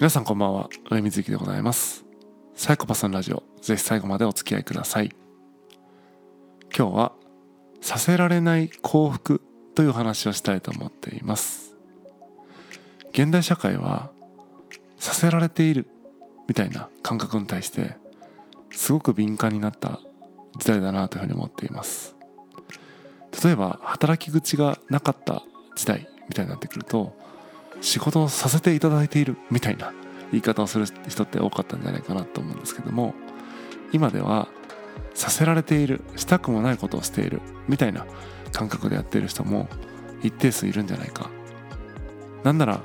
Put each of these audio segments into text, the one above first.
皆さんこんばんは。上水幸でございます。サイコパスのラジオ。ぜひ最後までお付き合いください。今日はさせられない幸福という話をしたいと思っています。現代社会はさせられているみたいな感覚に対してすごく敏感になった時代だなというふうに思っています。例えば働き口がなかった時代みたいになってくると仕事をさせていただいているみたいな言い方をする人って多かったんじゃないかなと思うんですけども今ではさせられているしたくもないことをしているみたいな感覚でやっている人も一定数いるんじゃないか。なんなら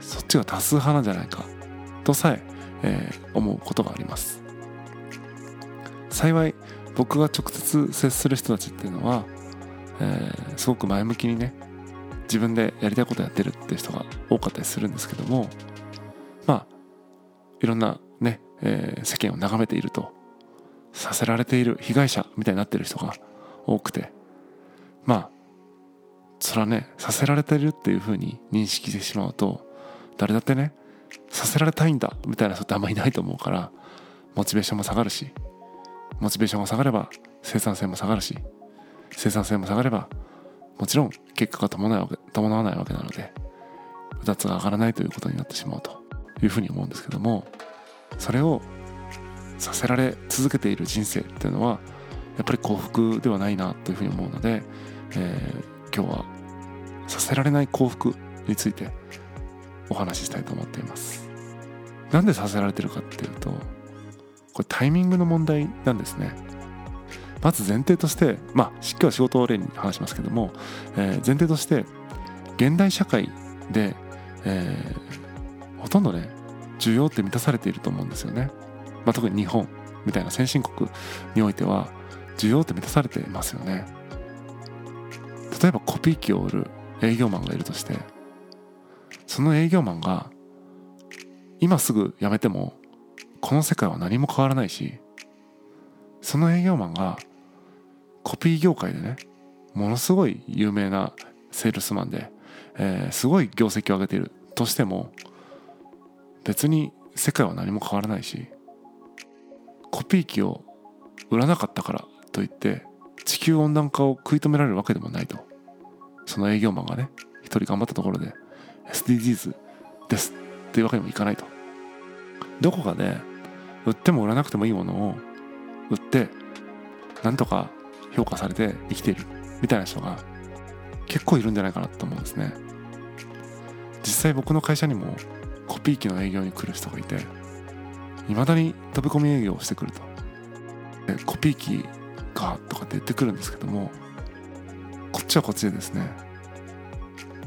そっちが多数派なんじゃないか。とさええー、思うことがあります。幸い僕が直接接する人たちっていうのは、えー、すごく前向きにね自分でやりたいことやってるって人が多かったりするんですけどもまあいろんなね、えー、世間を眺めているとさせられている被害者みたいになってる人が多くてまあそれはねさせられてるっていうふうに認識してしまうと誰だってねさせられたいんだみたいな人ってあんまりいないと思うからモチベーションも下がるしモチベーションが下がれば生産性も下がるし生産性も下がればもちろん結果が伴わ伴わないわけなのでうだつが上がらないということになってしまうというふうに思うんですけどもそれをさせられ続けている人生っていうのはやっぱり幸福ではないなというふうに思うので、えー、今日はさせられない幸福についてお話ししたいと思っています。なんでさせられてるかっていうとこれタイミングの問題なんですね。まず前提としてまあ今日は仕事を例に話しますけども、えー、前提として現代社会で、えー、ほとんどね需要って満たされていると思うんですよね、まあ、特に日本みたいな先進国においては需要って満たされていますよね。例えばコピー機を売る営業マンがいるとしてその営業マンが今すぐ辞めてもこの世界は何も変わらないしその営業マンがコピー業界でねものすごい有名なセールスマンで、えー、すごい業績を上げているとしても別に世界は何も変わらないしコピー機を売らなかったからといって地球温暖化を食い止められるわけでもないと。その営業マンがね一人頑張ったところで SDGs ですっていうわけにもいかないと。どこかで売っても売らなくてもいいものを売ってなんとか評価されて生きているみたいな人が結構いるんじゃないかなと思うんですね。実際僕の会社にもコピー機の営業に来る人がいていまだに飛び込み営業をしてくると。でコピー機がとかって言ってくるんですけどもこっちはこっちでですね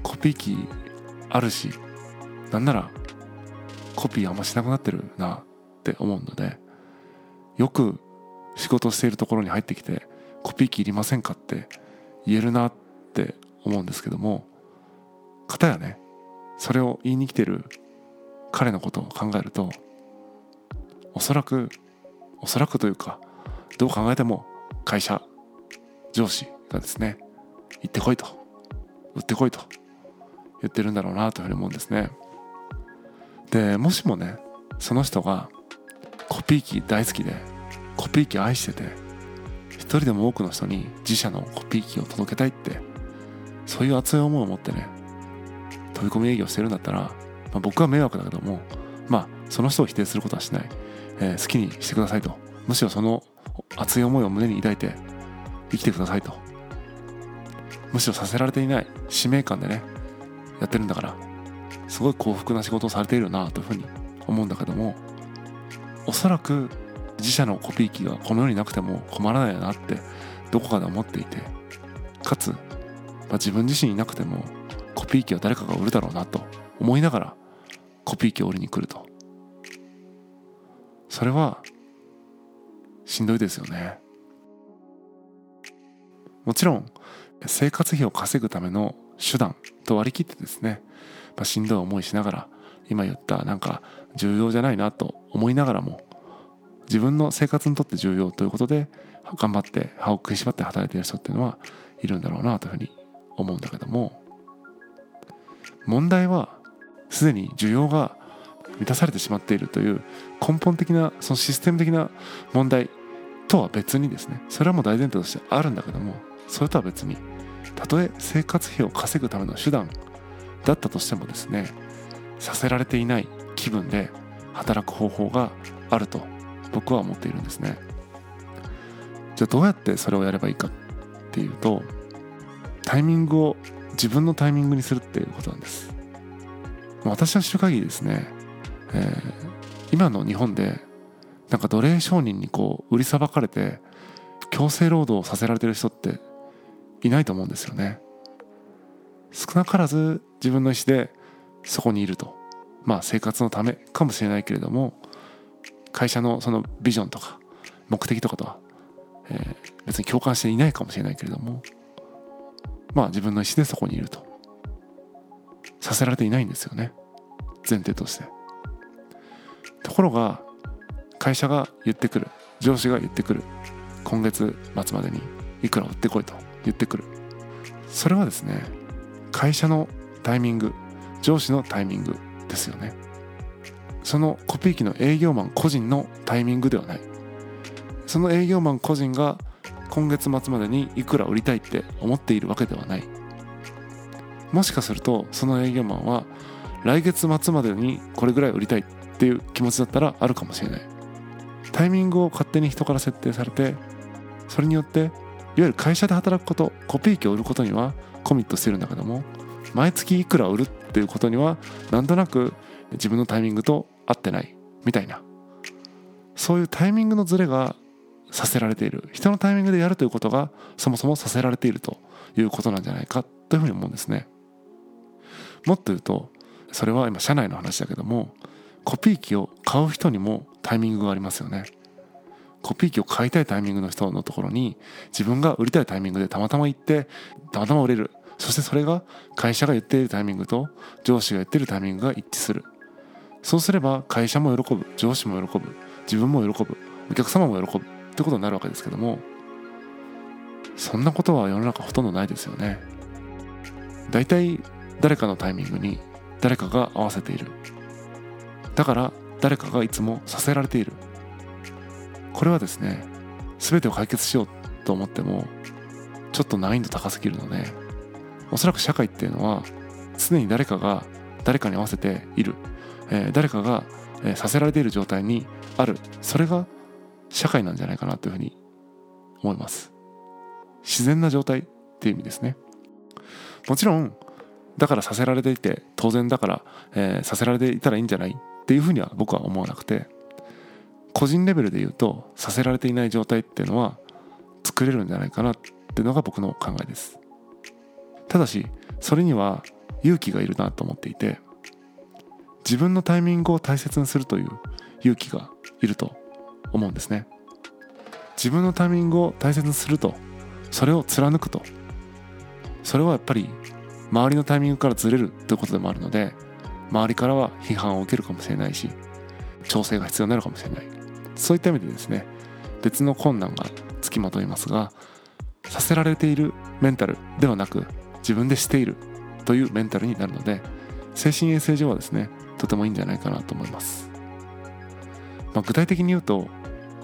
コピー機あるしなんならコピーあんましなくなってるなって思うのでよく仕事しているところに入ってきてコピー機いりませんかって言えるなって思うんですけども方やねそれを言いに来てる彼のことを考えるとおそらくおそらくというかどう考えても会社上司がですね行ってこいと売ってこいと言ってるんだろうなというふうに思うんですね。でもしもねその人がコピー機大好きでコピー機愛してて人でも多くの人に自社のコピー機を届けたいってそういう熱い思いを持ってね飛び込み営業してるんだったら、まあ、僕は迷惑だけどもまあその人を否定することはしない、えー、好きにしてくださいと。むしろその熱い思いを胸に抱いて生きてくださいと。むしろさせられていない使命感でねやってるんだからすごい幸福な仕事をされているなというふうに思うんだけどもおそらく自社のコピー機がこの世になくても困らないなってどこかで思っていてかつ、まあ、自分自身いなくてもコピー機は誰かが売るだろうなと思いながらコピー機を売りに来ると。それはしんどいですよね。もちろん生活費を稼ぐための手段と割り切ってですね、まあ、しんどい思いしながら今言ったなんか重要じゃないなと思いながらも自分の生活にとって重要ということで頑張って歯を食いしばって働いている人っていうのはいるんだろうなというふうに思うんだけども問題はすでに需要が満満たされてしまっているという根本的なそのシステム的な問題とは別にですねそれはもう大前提としてあるんだけどもそれとは別にたとえ生活費を稼ぐための手段だったとしてもですねさせられていない気分で働く方法があると僕は思っているんですね。じゃあどうやってそれをやればいいかっていうとタイミングを自分のタイミングにするっていうことなんです。私は知る限りですね、えー、今の日本でなんか奴隷商人にこう売りさばかれて強制労働をさせられてる人っていないと思うんですよね。少なからず自分の意思でそこにいると。まあ生活のためかもしれないけれども会社のそのビジョンとか目的とかとは、えー、別に共感していないかもしれないけれどもまあ自分の意思でそこにいると。させられていないんですよね。前提として。ところが会社が言ってくる。上司が言ってくる。今月末までにいくら売ってこいと。言ってくる。それはですね会社のタイミング上司のタイミングですよね。そのコピー機の営業マン個人のタイミングではない。その営業マン個人が今月末までにいくら売りたいって思っているわけではない。もしかするとその営業マンは来月末までにこれぐらい売りたいっていう気持ちだったらあるかもしれない。タイミングを勝手に人から設定されてそれによっていわゆる会社で働くことコピー機を売ることにはコミットしてるんだけども毎月いくら売るっていうことにはなんとなく自分のタイミングと合ってない？みたいな。そういうタイミングのズレがさせられている。人のタイミングでやるということがそもそもさせられているということなんじゃないかというふうに思うんですね。もっと言うとそれは今社内の話だけどもコピー機を買う人にもタイミングがありますよね。コピー機を買いたいタイミングの人のところに自分が売りたいタイミングでたまたま行ってたまたま売れる。そしてそれが会社が言っているタイミングと上司が言っているタイミングが一致する。そうすれば会社も喜ぶ上司も喜ぶ自分も喜ぶお客様も喜ぶってことになるわけですけどもそんなことは世の中ほとんどないですよね。大体誰かのタイミングに誰かが合わせている。だから誰かがいつもさせられている。これはですね全てを解決しようと思ってもちょっと難易度高すぎるのでおそらく社会っていうのは常に誰かが誰かに合わせている、えー、誰かが、えー、させられている状態にある。それが社会なんじゃないかなというふうに思います。自然な状態っていう意味ですね。もちろんだからさせられていて当然だから、えー、させられていたらいいんじゃないっていうふうには僕は思わなくて個人レベルで言うとさせられていない状態っていうのは作れるんじゃないかなっていうのが僕の考えです。ただしそれには勇気がいるなと思っていて自分のタイミングを大切にするという勇気がいると思うんですね。自分のタイミングを大切にするとそれを貫くとそれはやっぱり周りのタイミングからずれるということでもあるので周りからは批判を受けるかもしれないし調整が必要になるかもしれない。そういった意味でですね別の困難がつきまといますがさせられているメンタルではなく自分でしているというメンタルになるので精神衛生上はですねとてもいいんじゃないかなと思います、まあ、具体的に言うと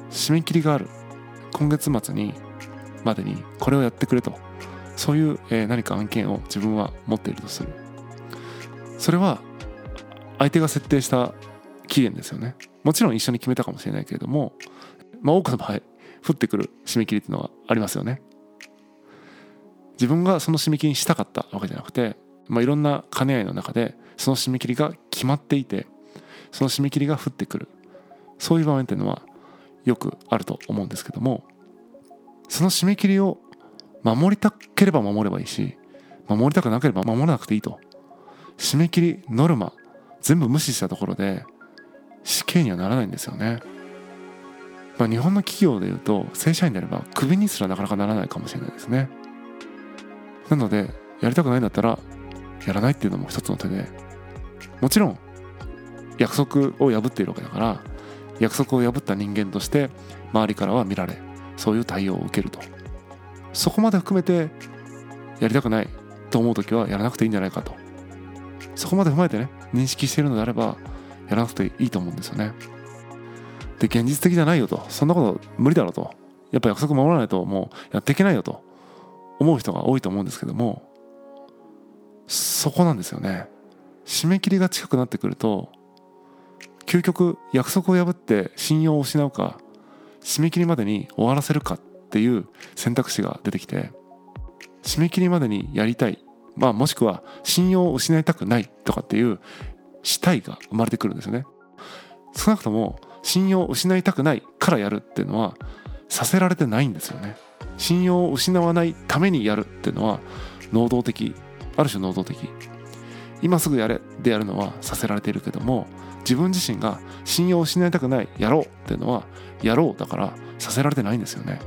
締め切りがある。今月末にまでにこれをやってくれと。そういう、え何か案件を自分は持っているとする。それは相手が設定した期限ですよね。もちろん一緒に決めたかもしれないけれども、まあ、多くの場合降ってくる締め切りっていうのはありますよね。自分がその締め切りにしたかったわけじゃなくて、まあ、いろんな兼ね合いの中でその締め切りが決まっていてその締め切りが降ってくる。そういう場面っていうのはよくあると思うんですけどもその締め切りを守りたければ守ればいいし守りたくなければ守らなくていいと。締め切りノルマ全部無視したところで死刑にはならないんですよね、まあ、日本の企業でいうと正社員であればクビにすらなかなかならないかもしれないですね。なのでやりたくないんだったらやらないっていうのも一つの手でもちろん約束を破っているわけだから約束を破った人間として周りからは見られそういう対応を受けると。そこまで含めてやりたくないと思う時はやらなくていいんじゃないかと。そこまで踏まえてね認識しているのであればやらなくていいと思うんですよね。で現実的じゃないよと。そんなこと無理だろうと。やっぱ約束守らないともうやっていけないよと思う人が多いと思うんですけどもそこなんですよね。締め切りが近くなってくると究極約束を破って信用を失うか締め切りまでに終わらせるかっていう選択肢が出てきて締め切りまでにやりたい、まあ、もしくは信用を失いたくないとかっていう死体が生まれてくるんですよね。少なくとも信用を失いたくないからやるっていうのはさせられてないんですよね。信用を失わないためにやるっていうのは能動的ある種能動的。今すぐやれでやるのはさせられているけども自分自身が信用を失いたくないやろうっていうのはやろうだからさせられてないんですよね。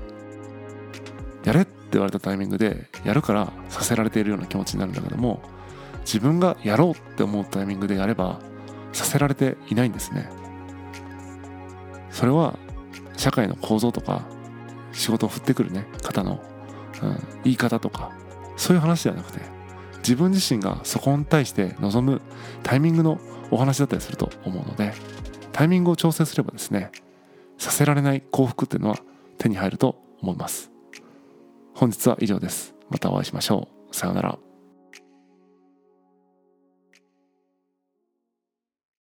やれって言われたタイミングでやるからさせられているような気持ちになるんだけども自分がやろうって思うタイミングでやればさせられていないんですね。それは社会の構造とか仕事を振ってくるね方の、うん、言い方とかそういう話ではなくて自分自身がそこに対して望むタイミングのお話だったりすると思うのでタイミングを調整すればですねさせられない幸福っていうのは手に入ると思います。本日は以上です。またお会いしましょう。さようなら。